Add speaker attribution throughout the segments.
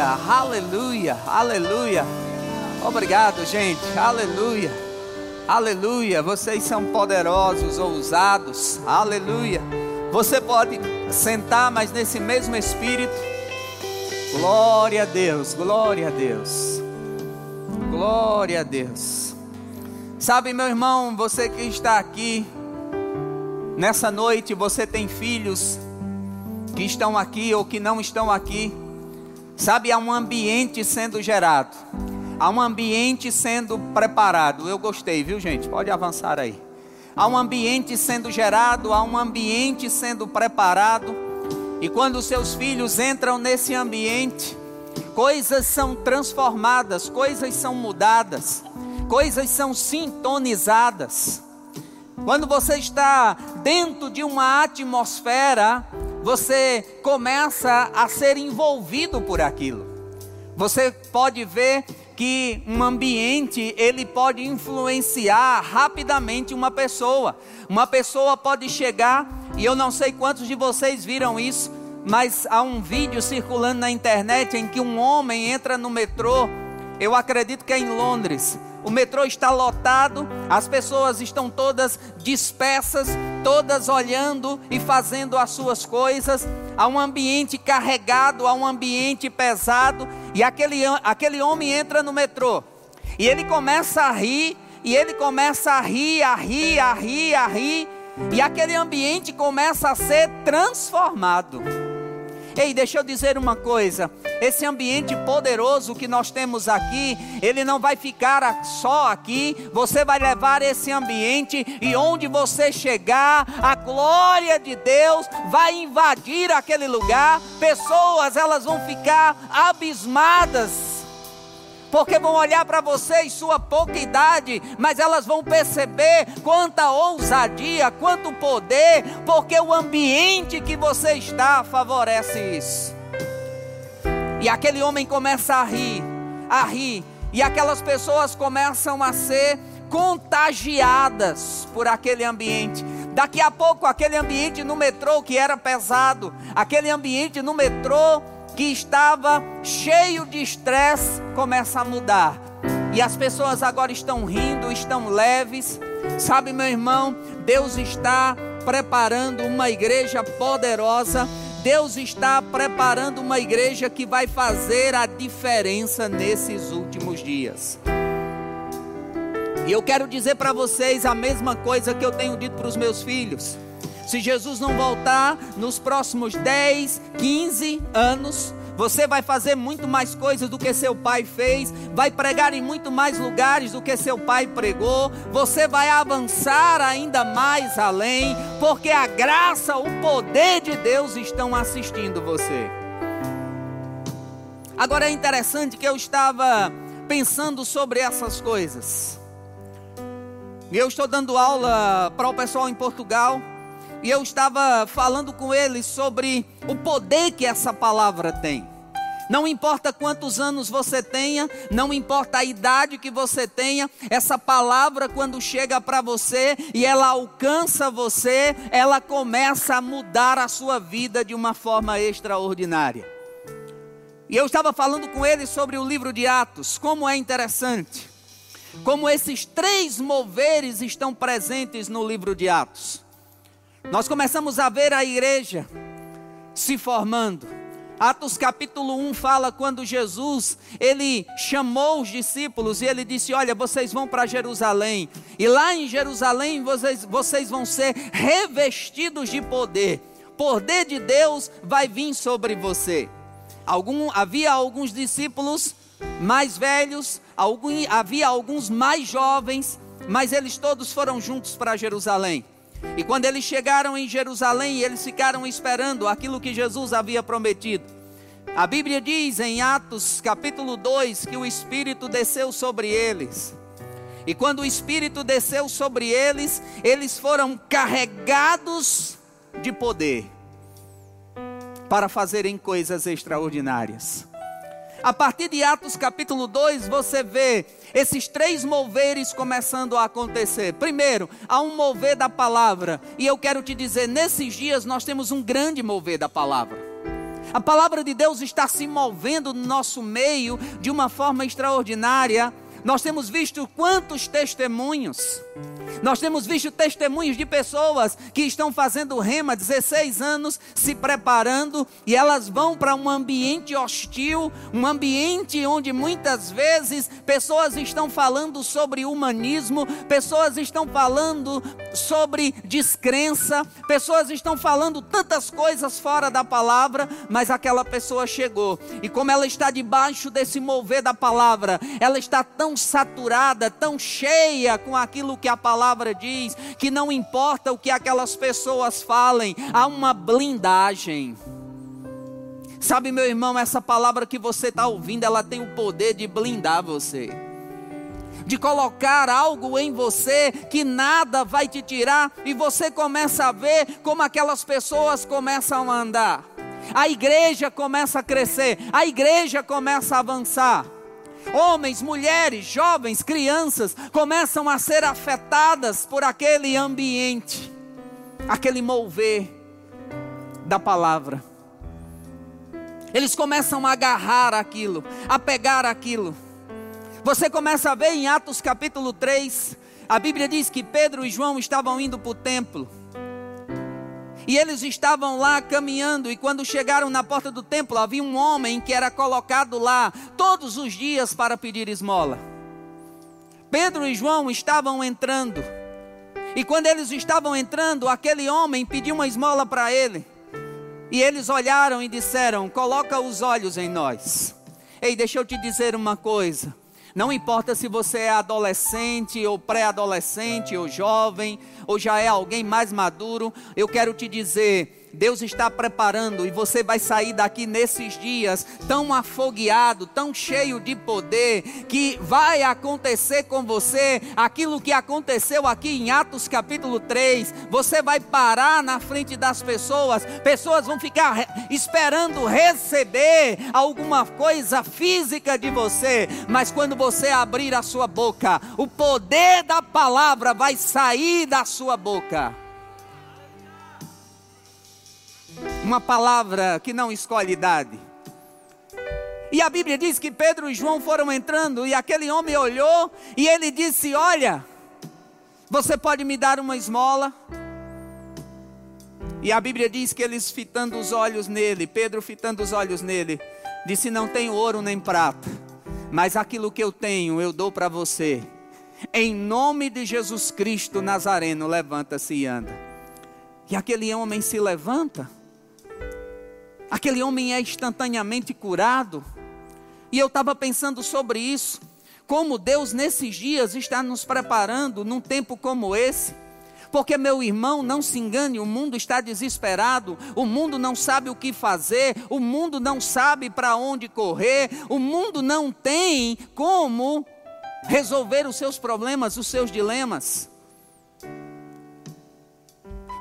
Speaker 1: Aleluia, aleluia, aleluia. Obrigado, gente. Aleluia. Aleluia. Vocês são poderosos, ousados. Aleluia. Você pode sentar, mas nesse mesmo espírito. Glória a Deus, glória a Deus. Glória a Deus. Sabe, meu irmão, você que está aqui, nessa noite, você tem filhos que estão aqui ou que não estão aqui. Sabe, há um ambiente sendo gerado, há um ambiente sendo preparado. Eu gostei, viu, gente? Pode avançar aí. Há um ambiente sendo gerado, há um ambiente sendo preparado. E quando seus filhos entram nesse ambiente, coisas são transformadas, coisas são mudadas, coisas são sintonizadas. Quando você está dentro de uma atmosfera você começa a ser envolvido por aquilo. Você pode ver que um ambiente ele pode influenciar rapidamente uma pessoa. Uma pessoa pode chegar e eu não sei quantos de vocês viram isso, mas há um vídeo circulando na internet em que um homem entra no metrô. Eu acredito que é em Londres o metrô está lotado, as pessoas estão todas dispersas, todas olhando e fazendo as suas coisas. Há um ambiente carregado, há um ambiente pesado, e aquele, aquele homem entra no metrô e ele começa a rir, e ele começa a rir, a rir, a rir, a rir, e aquele ambiente começa a ser transformado. Ei, deixa eu dizer uma coisa: esse ambiente poderoso que nós temos aqui, ele não vai ficar só aqui, você vai levar esse ambiente e onde você chegar, a glória de Deus vai invadir aquele lugar, pessoas elas vão ficar abismadas porque vão olhar para você e sua pouca idade, mas elas vão perceber quanta ousadia, quanto poder, porque o ambiente que você está favorece isso. E aquele homem começa a rir, a rir, e aquelas pessoas começam a ser contagiadas por aquele ambiente. Daqui a pouco, aquele ambiente no metrô que era pesado, aquele ambiente no metrô que estava cheio de estresse começa a mudar. E as pessoas agora estão rindo, estão leves. Sabe, meu irmão, Deus está preparando uma igreja poderosa. Deus está preparando uma igreja que vai fazer a diferença nesses últimos dias. E eu quero dizer para vocês a mesma coisa que eu tenho dito para os meus filhos. Se Jesus não voltar nos próximos 10, 15 anos, você vai fazer muito mais coisas do que seu pai fez, vai pregar em muito mais lugares do que seu pai pregou, você vai avançar ainda mais além, porque a graça, o poder de Deus estão assistindo você. Agora é interessante que eu estava pensando sobre essas coisas. Eu estou dando aula para o pessoal em Portugal e eu estava falando com eles sobre o poder que essa palavra tem. Não importa quantos anos você tenha, não importa a idade que você tenha, essa palavra, quando chega para você e ela alcança você, ela começa a mudar a sua vida de uma forma extraordinária. E eu estava falando com eles sobre o livro de Atos, como é interessante, como esses três moveres estão presentes no livro de Atos. Nós começamos a ver a igreja se formando. Atos capítulo 1 fala quando Jesus, ele chamou os discípulos e ele disse: "Olha, vocês vão para Jerusalém, e lá em Jerusalém vocês, vocês vão ser revestidos de poder. Poder de Deus vai vir sobre você." Algum, havia alguns discípulos mais velhos, algum, havia alguns mais jovens, mas eles todos foram juntos para Jerusalém. E quando eles chegaram em Jerusalém, eles ficaram esperando aquilo que Jesus havia prometido. A Bíblia diz em Atos capítulo 2 que o Espírito desceu sobre eles. E quando o Espírito desceu sobre eles, eles foram carregados de poder para fazerem coisas extraordinárias. A partir de Atos capítulo 2, você vê esses três moveres começando a acontecer. Primeiro, há um mover da palavra. E eu quero te dizer, nesses dias nós temos um grande mover da palavra. A palavra de Deus está se movendo no nosso meio de uma forma extraordinária. Nós temos visto quantos testemunhos. Nós temos visto testemunhos de pessoas que estão fazendo rema 16 anos, se preparando e elas vão para um ambiente hostil, um ambiente onde muitas vezes pessoas estão falando sobre humanismo, pessoas estão falando sobre descrença, pessoas estão falando tantas coisas fora da palavra, mas aquela pessoa chegou. E como ela está debaixo desse mover da palavra, ela está tão saturada, tão cheia com aquilo que a palavra diz que não importa o que aquelas pessoas falem, há uma blindagem. Sabe, meu irmão, essa palavra que você está ouvindo, ela tem o poder de blindar você de colocar algo em você que nada vai te tirar, e você começa a ver como aquelas pessoas começam a andar. A igreja começa a crescer, a igreja começa a avançar. Homens, mulheres, jovens, crianças começam a ser afetadas por aquele ambiente, aquele mover da palavra. Eles começam a agarrar aquilo, a pegar aquilo. Você começa a ver em Atos capítulo 3, a Bíblia diz que Pedro e João estavam indo para o templo. E eles estavam lá caminhando, e quando chegaram na porta do templo, havia um homem que era colocado lá todos os dias para pedir esmola. Pedro e João estavam entrando, e quando eles estavam entrando, aquele homem pediu uma esmola para ele. E eles olharam e disseram: Coloca os olhos em nós. Ei, deixa eu te dizer uma coisa. Não importa se você é adolescente ou pré-adolescente ou jovem ou já é alguém mais maduro, eu quero te dizer, Deus está preparando e você vai sair daqui nesses dias tão afogueado, tão cheio de poder, que vai acontecer com você aquilo que aconteceu aqui em Atos capítulo 3. Você vai parar na frente das pessoas, pessoas vão ficar esperando receber alguma coisa física de você, mas quando você abrir a sua boca, o poder da palavra vai sair da sua boca. Uma palavra que não escolhe idade. E a Bíblia diz que Pedro e João foram entrando e aquele homem olhou e ele disse: Olha, você pode me dar uma esmola? E a Bíblia diz que eles fitando os olhos nele, Pedro fitando os olhos nele, disse: Não tenho ouro nem prata, mas aquilo que eu tenho eu dou para você. Em nome de Jesus Cristo Nazareno, levanta-se e anda. E aquele homem se levanta aquele homem é instantaneamente curado. E eu estava pensando sobre isso, como Deus nesses dias está nos preparando num tempo como esse. Porque, meu irmão, não se engane, o mundo está desesperado, o mundo não sabe o que fazer, o mundo não sabe para onde correr, o mundo não tem como resolver os seus problemas, os seus dilemas.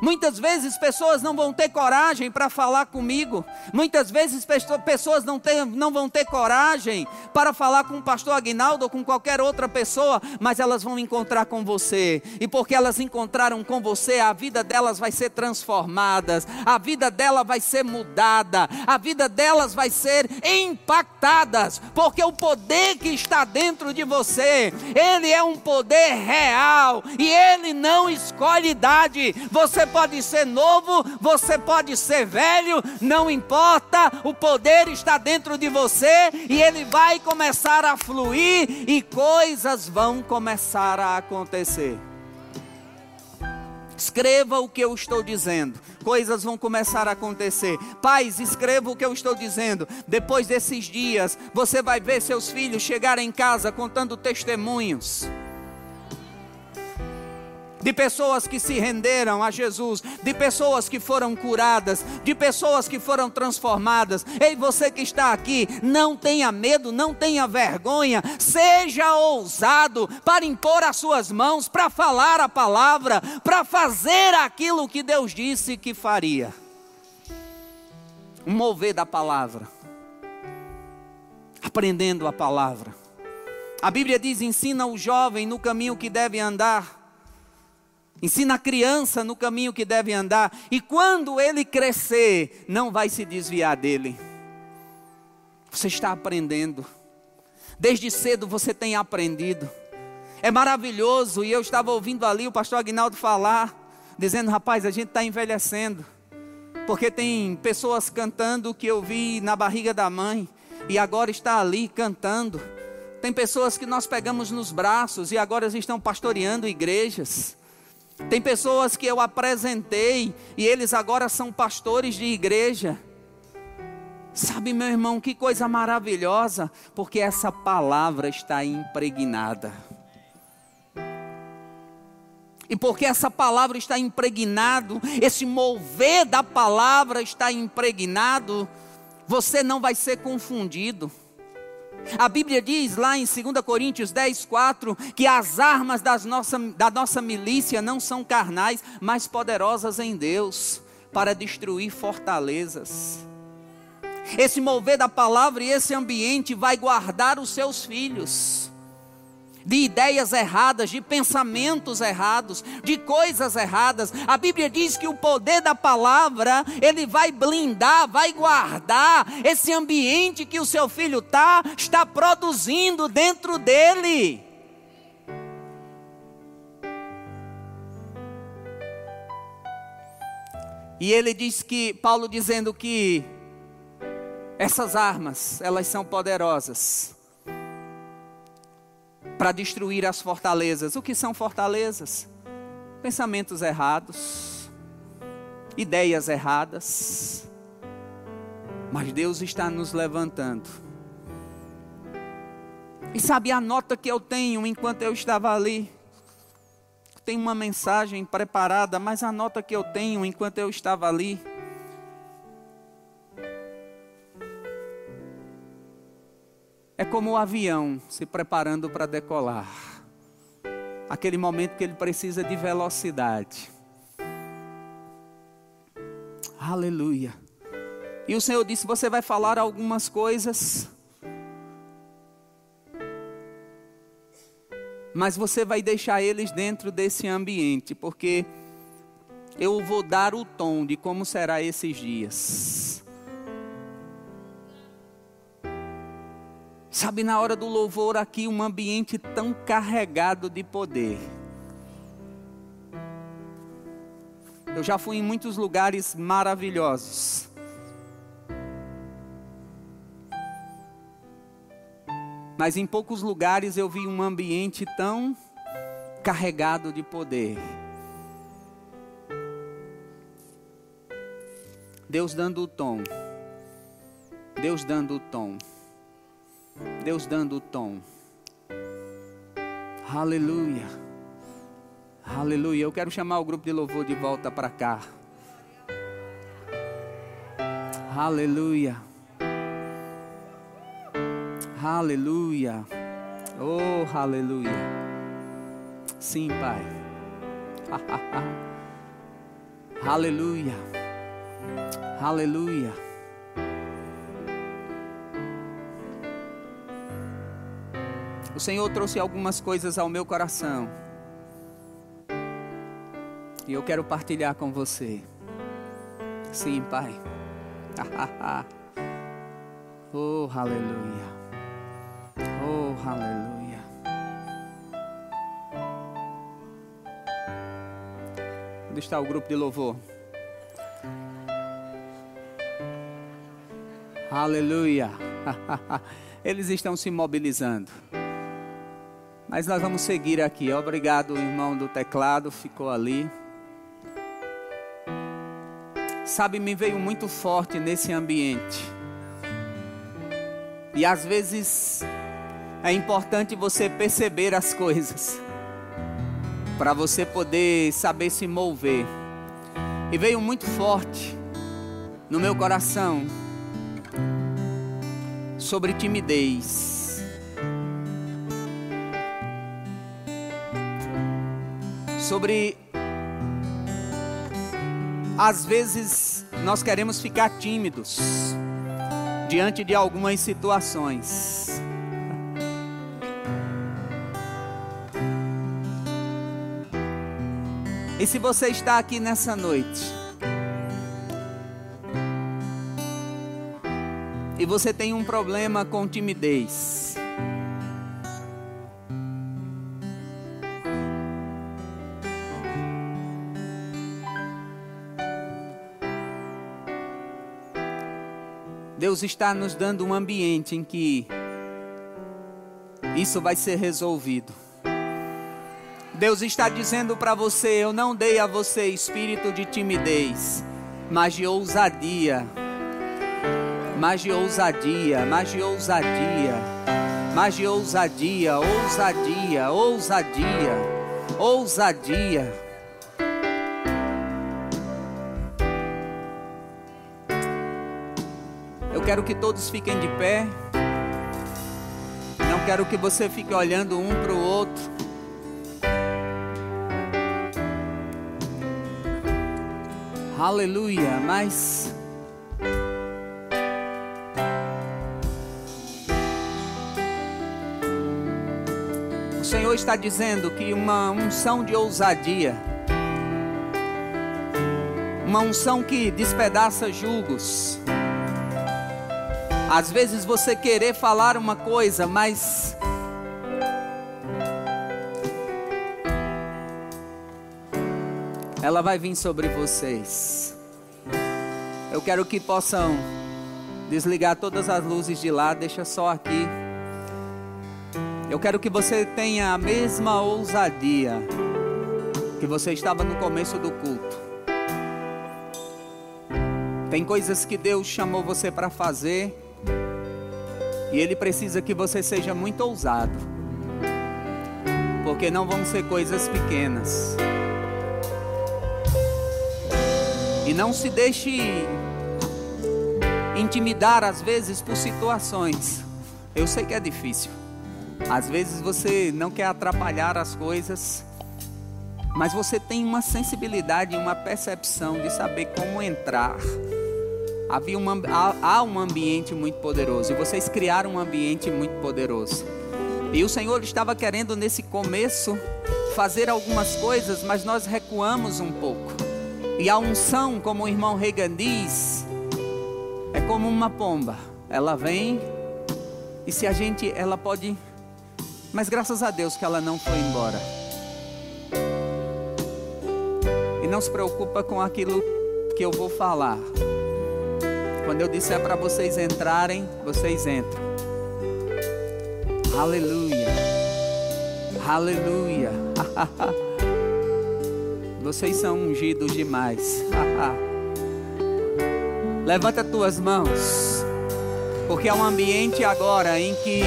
Speaker 1: Muitas vezes pessoas não vão ter coragem para falar comigo. Muitas vezes pessoas não, ter, não vão ter coragem para falar com o pastor Aguinaldo ou com qualquer outra pessoa, mas elas vão encontrar com você. E porque elas encontraram com você, a vida delas vai ser transformada, a vida dela vai ser mudada, a vida delas vai ser impactadas, porque o poder que está dentro de você, ele é um poder real e ele não escolhe idade. Você pode ser novo, você pode ser velho, não importa, o poder está dentro de você e ele vai começar a fluir e coisas vão começar a acontecer. Escreva o que eu estou dizendo, coisas vão começar a acontecer. Pais, escreva o que eu estou dizendo. Depois desses dias, você vai ver seus filhos chegarem em casa contando testemunhos de pessoas que se renderam a Jesus, de pessoas que foram curadas, de pessoas que foram transformadas. Ei, você que está aqui, não tenha medo, não tenha vergonha, seja ousado para impor as suas mãos, para falar a palavra, para fazer aquilo que Deus disse que faria. Mover da palavra, aprendendo a palavra. A Bíblia diz: ensina o jovem no caminho que deve andar Ensina a criança no caminho que deve andar, e quando ele crescer, não vai se desviar dele. Você está aprendendo. Desde cedo você tem aprendido. É maravilhoso, e eu estava ouvindo ali o pastor Agnaldo falar, dizendo: rapaz, a gente está envelhecendo. Porque tem pessoas cantando que eu vi na barriga da mãe, e agora está ali cantando. Tem pessoas que nós pegamos nos braços e agora estão pastoreando igrejas. Tem pessoas que eu apresentei e eles agora são pastores de igreja. Sabe, meu irmão, que coisa maravilhosa, porque essa palavra está impregnada. E porque essa palavra está impregnado, esse mover da palavra está impregnado, você não vai ser confundido. A Bíblia diz lá em 2 Coríntios 10, 4, que as armas das nossa, da nossa milícia não são carnais, mas poderosas em Deus, para destruir fortalezas. Esse mover da palavra e esse ambiente vai guardar os seus filhos de ideias erradas, de pensamentos errados, de coisas erradas. A Bíblia diz que o poder da palavra, ele vai blindar, vai guardar esse ambiente que o seu filho tá, está produzindo dentro dele. E ele diz que Paulo dizendo que essas armas, elas são poderosas para destruir as fortalezas. O que são fortalezas? Pensamentos errados, ideias erradas. Mas Deus está nos levantando. E sabe a nota que eu tenho enquanto eu estava ali? Tem uma mensagem preparada, mas a nota que eu tenho enquanto eu estava ali É como o avião se preparando para decolar. Aquele momento que ele precisa de velocidade. Aleluia. E o Senhor disse: Você vai falar algumas coisas, mas você vai deixar eles dentro desse ambiente, porque eu vou dar o tom de como será esses dias. Sabe, na hora do louvor aqui, um ambiente tão carregado de poder. Eu já fui em muitos lugares maravilhosos. Mas em poucos lugares eu vi um ambiente tão carregado de poder. Deus dando o tom. Deus dando o tom. Deus dando o tom. Aleluia. Aleluia. Eu quero chamar o grupo de louvor de volta para cá. Aleluia. Aleluia. Oh, aleluia. Sim, Pai. aleluia. Aleluia. O Senhor trouxe algumas coisas ao meu coração. E eu quero partilhar com você. Sim, Pai. oh, aleluia. Oh, aleluia. Onde está o grupo de louvor? Aleluia. Eles estão se mobilizando. Mas nós vamos seguir aqui. Obrigado, irmão do teclado, ficou ali. Sabe, me veio muito forte nesse ambiente. E às vezes é importante você perceber as coisas, para você poder saber se mover. E veio muito forte no meu coração sobre timidez. Sobre às vezes nós queremos ficar tímidos diante de algumas situações. E se você está aqui nessa noite, e você tem um problema com timidez, Deus está nos dando um ambiente em que isso vai ser resolvido. Deus está dizendo para você: Eu não dei a você espírito de timidez, mas de ousadia. Mas de ousadia, mas de ousadia, mas de ousadia, ousadia, ousadia, ousadia. Eu quero que todos fiquem de pé. Não quero que você fique olhando um para o outro. Aleluia, mas o Senhor está dizendo que uma unção de ousadia, uma unção que despedaça julgos. Às vezes você querer falar uma coisa, mas ela vai vir sobre vocês. Eu quero que possam desligar todas as luzes de lá, deixa só aqui. Eu quero que você tenha a mesma ousadia que você estava no começo do culto. Tem coisas que Deus chamou você para fazer e Ele precisa que você seja muito ousado, porque não vão ser coisas pequenas. E não se deixe intimidar às vezes por situações. Eu sei que é difícil. Às vezes você não quer atrapalhar as coisas, mas você tem uma sensibilidade, uma percepção de saber como entrar. Havia uma, há, há um ambiente muito poderoso e vocês criaram um ambiente muito poderoso. E o Senhor estava querendo nesse começo fazer algumas coisas, mas nós recuamos um pouco. E a unção, como o irmão Reagan diz, é como uma pomba. Ela vem e se a gente, ela pode, mas graças a Deus que ela não foi embora. E não se preocupa com aquilo que eu vou falar. Quando eu disser para vocês entrarem, vocês entram. Aleluia. Aleluia. Vocês são ungidos demais. Levanta tuas mãos. Porque é um ambiente agora em que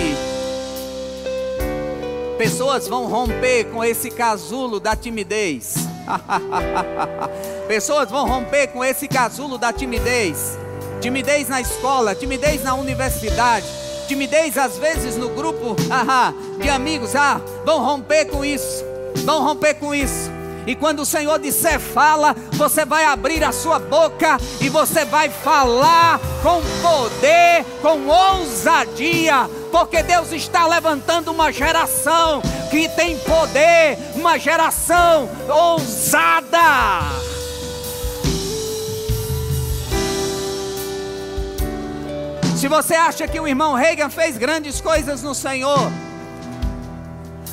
Speaker 1: pessoas vão romper com esse casulo da timidez. pessoas vão romper com esse casulo da timidez. Timidez na escola, timidez na universidade, timidez às vezes no grupo de amigos. Ah, vão romper com isso. Vão romper com isso. E quando o Senhor disser fala, você vai abrir a sua boca e você vai falar com poder, com ousadia, porque Deus está levantando uma geração que tem poder, uma geração ousada. Se você acha que o irmão Reagan fez grandes coisas no Senhor,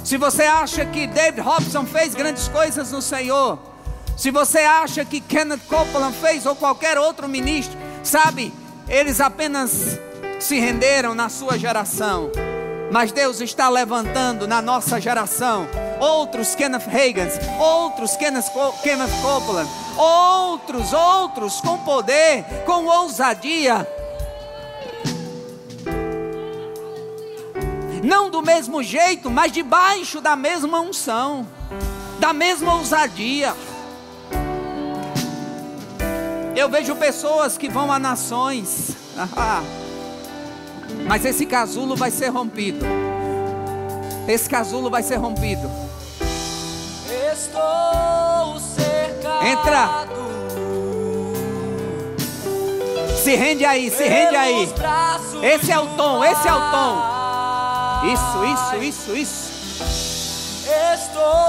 Speaker 1: se você acha que David Robson fez grandes coisas no Senhor, se você acha que Kenneth Copeland fez ou qualquer outro ministro, sabe, eles apenas se renderam na sua geração. Mas Deus está levantando na nossa geração outros Kenneth Hagans, outros Kenneth, Kenneth Copeland, outros, outros com poder, com ousadia, não do mesmo jeito, mas debaixo da mesma unção, da mesma ousadia. Eu vejo pessoas que vão a nações, mas esse casulo vai ser rompido. Esse casulo vai ser rompido.
Speaker 2: Estou cercado.
Speaker 1: Entra. Se rende aí, se rende aí. Esse é o tom, esse é o tom. Isso, isso, isso, isso.
Speaker 2: Estou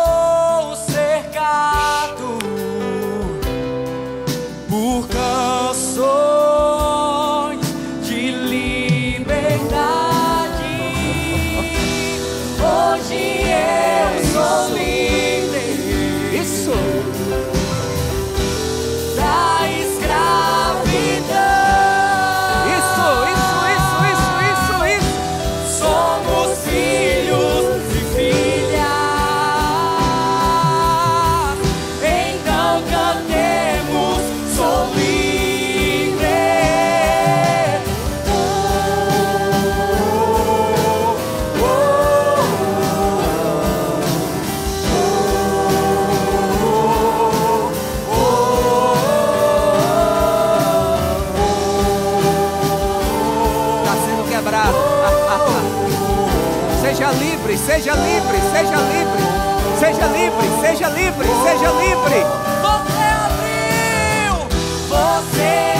Speaker 1: livre, seja livre, seja livre. Seja livre, seja livre, seja livre.
Speaker 2: Você abriu, você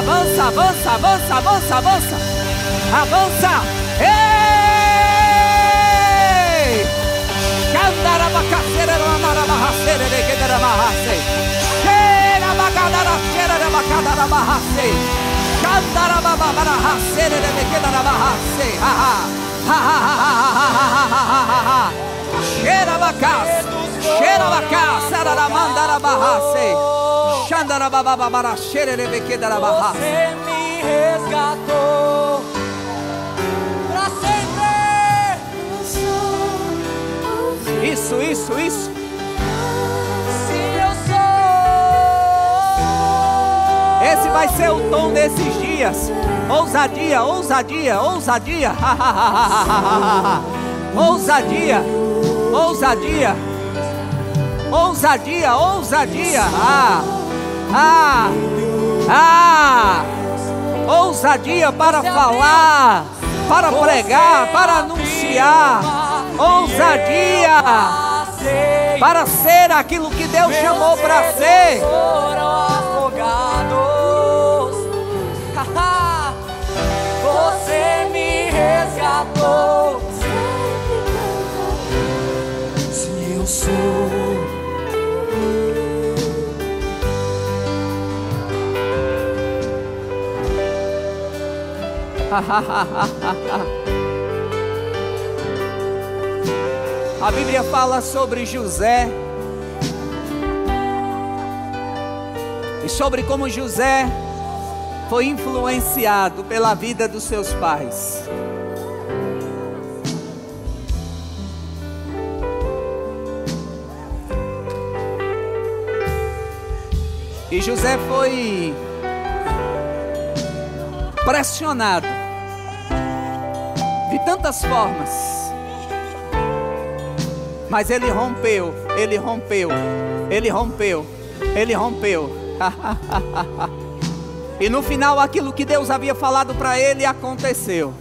Speaker 1: Avança, avança, avança, avança, avança. Avança. Ei! Xandarabacacera, ramandarabahacera, requedarabahacei. Xerabacadaraxera, rabacadarabahace. Xandarababarahacera, requedarabahacei. Ha, ha. Ha, ha, ha, ha, ha, ha, ha, ha, ha, ha.
Speaker 2: Você me resgatou pra sempre.
Speaker 1: Isso, isso, isso.
Speaker 2: Se eu sou,
Speaker 1: Esse vai ser o tom desses dias. Ousadia, ousadia, ousadia. ousadia, ousadia. Ousadia, ousadia. Ah, ah, ah. Ousadia para falar, para pregar, para anunciar. Ousadia para ser aquilo que Deus chamou para ser.
Speaker 2: Você me resgatou. Se eu sou.
Speaker 1: A Bíblia fala sobre José e sobre como José foi influenciado pela vida dos seus pais. E José foi pressionado tantas formas. Mas ele rompeu, ele rompeu, ele rompeu, ele rompeu. e no final aquilo que Deus havia falado para ele aconteceu.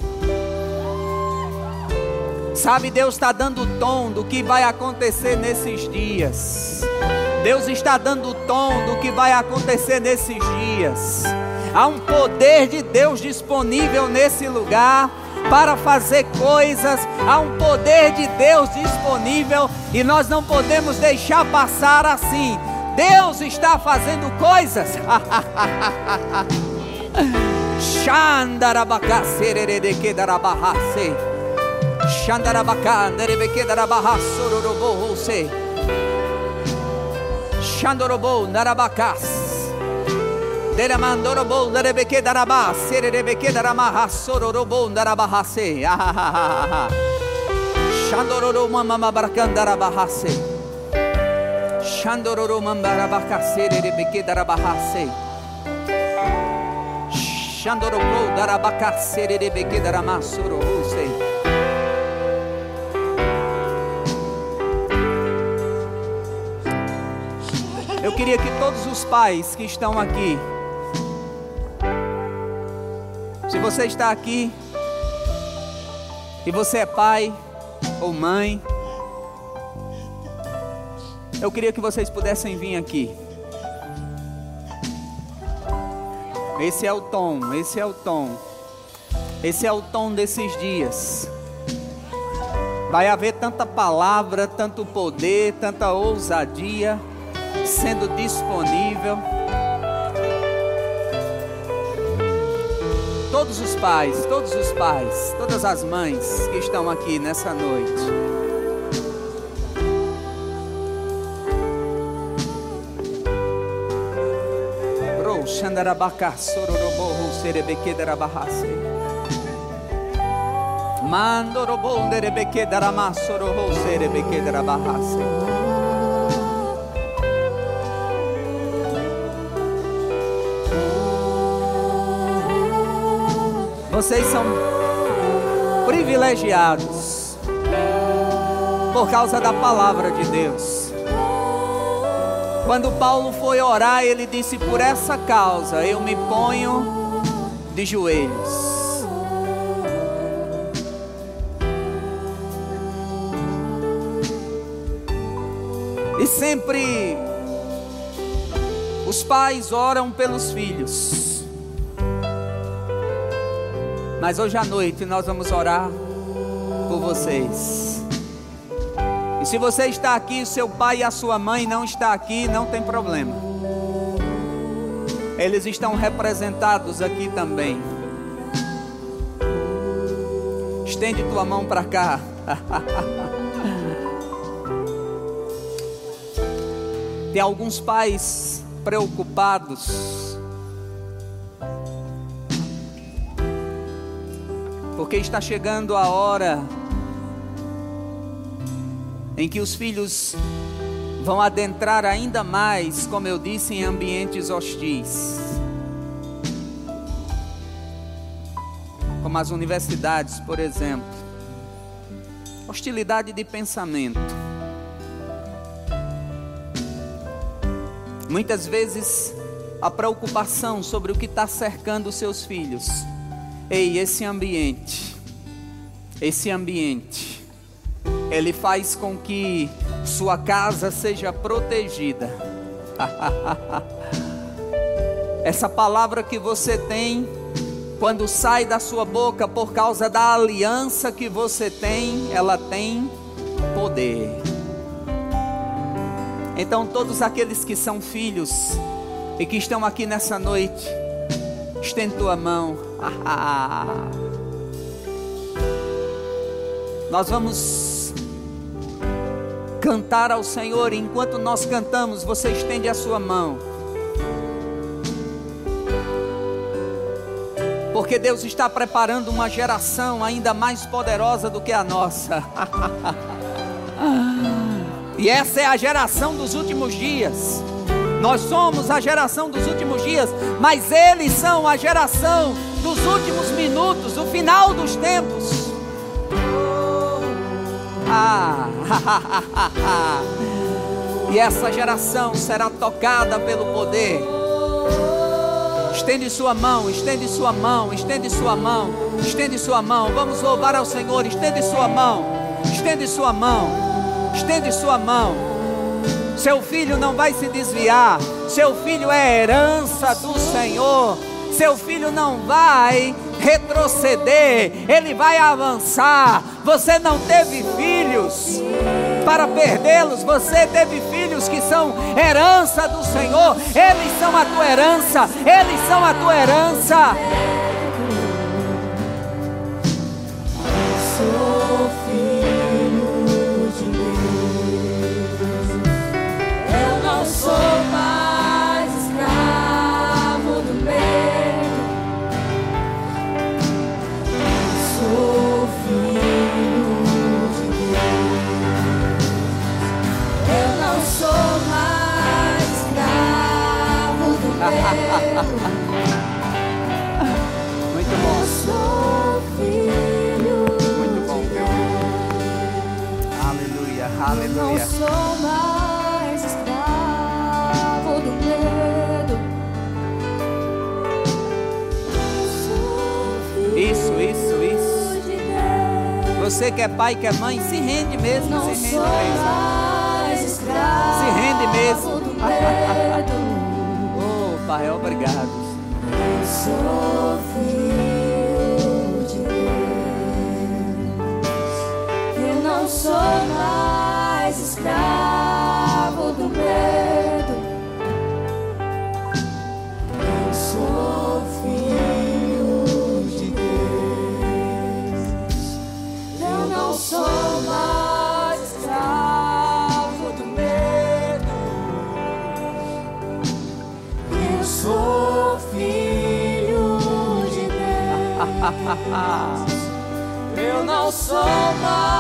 Speaker 1: Sabe, Deus está dando o tom do que vai acontecer nesses dias. Deus está dando o tom do que vai acontecer nesses dias. Há um poder de Deus disponível nesse lugar para fazer coisas. Há um poder de Deus disponível e nós não podemos deixar passar assim. Deus está fazendo coisas. Xandarabacá narabacás. Deramandorobo nerebeke darabá sererebeke daramaha sororobo narabahase. Xandororo mamama barcandarabahase. Shandororo mambarabakasere rebeke darabahase. Shandororo darabakasere rebeke daramasoro huse. Eu queria que todos os pais que estão aqui, se você está aqui e você é pai ou mãe, eu queria que vocês pudessem vir aqui. Esse é o tom, esse é o tom. Esse é o tom desses dias. Vai haver tanta palavra, tanto poder, tanta ousadia sendo disponível. Todos os pais, todos os pais, todas as mães que estão aqui nessa noite. Mando robo derebeke darama sorobo serebeke darabahase. Vocês são privilegiados por causa da palavra de Deus. Quando Paulo foi orar, ele disse: Por essa causa eu me ponho de joelhos. E sempre os pais oram pelos filhos. Mas hoje à noite nós vamos orar por vocês. E se você está aqui, seu pai e a sua mãe não está aqui, não tem problema. Eles estão representados aqui também. Estende tua mão para cá. Tem alguns pais preocupados. Porque está chegando a hora em que os filhos vão adentrar ainda mais, como eu disse, em ambientes hostis. Como as universidades, por exemplo. Hostilidade de pensamento. Muitas vezes a preocupação sobre o que está cercando os seus filhos. Ei, esse ambiente, esse ambiente ele faz com que sua casa seja protegida. Essa palavra que você tem, quando sai da sua boca por causa da aliança que você tem, ela tem poder. Então, todos aqueles que são filhos e que estão aqui nessa noite, estende tua mão. Nós vamos cantar ao Senhor, enquanto nós cantamos, você estende a sua mão. Porque Deus está preparando uma geração ainda mais poderosa do que a nossa. e essa é a geração dos últimos dias. Nós somos a geração dos últimos dias, mas eles são a geração dos últimos minutos, o final dos tempos. Ah, e essa geração será tocada pelo poder. Estende sua mão, estende sua mão, estende sua mão, estende sua mão. Vamos louvar ao Senhor, estende sua mão. Estende sua mão. Estende sua mão. Seu filho não vai se desviar. Seu filho é herança do Senhor. Seu filho não vai retroceder, ele vai avançar. Você não teve filhos para perdê-los, você teve filhos que são herança do Senhor, eles são a tua herança, eles são a tua herança. Aleluia,
Speaker 2: Não sou mais escravo do medo.
Speaker 1: Isso, isso, isso. Você que é pai, que é mãe, se rende mesmo,
Speaker 2: Não
Speaker 1: se rende
Speaker 2: sou
Speaker 1: mesmo.
Speaker 2: mais escravo
Speaker 1: Se rende mesmo.
Speaker 2: do medo.
Speaker 1: Oh, Pai, obrigado.
Speaker 2: Sou filho de Deus. Eu não sou mais Eu não sou mais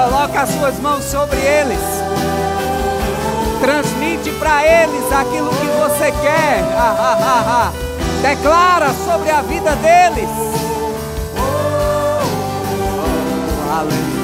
Speaker 1: coloca as suas mãos sobre eles. Transmite para eles aquilo que você quer. Declara sobre a vida deles. Oh, aleluia.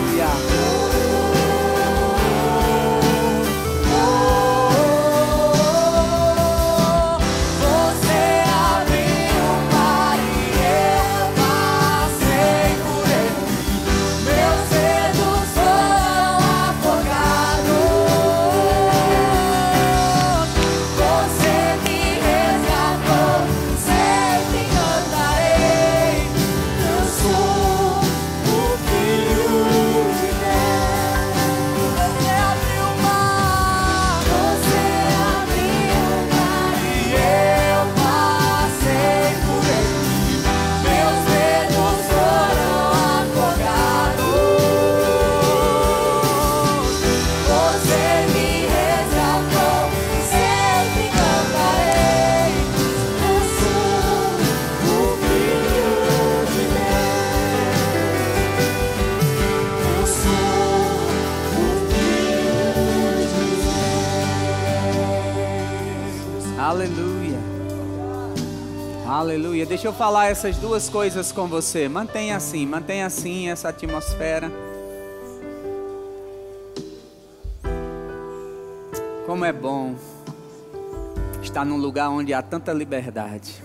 Speaker 1: Aleluia. Deixa eu falar essas duas coisas com você. Mantenha assim, mantenha assim essa atmosfera. Como é bom estar num lugar onde há tanta liberdade.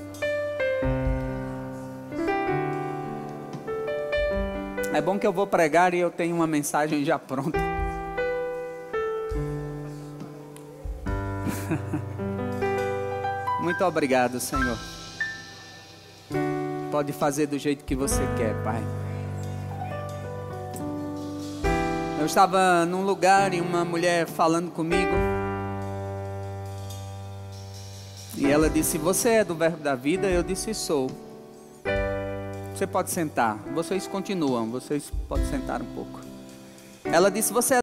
Speaker 1: É bom que eu vou pregar e eu tenho uma mensagem já pronta. Muito obrigado, Senhor. Pode fazer do jeito que você quer, Pai. Eu estava num lugar e uma mulher falando comigo. E ela disse: Você é do Verbo da Vida? Eu disse: Sou. Você pode sentar. Vocês continuam. Vocês podem sentar um pouco. Ela disse: Você é